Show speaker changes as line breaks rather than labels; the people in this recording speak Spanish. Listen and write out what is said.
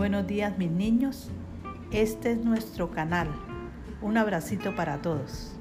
Buenos días mis niños, este es nuestro canal. Un abracito para todos.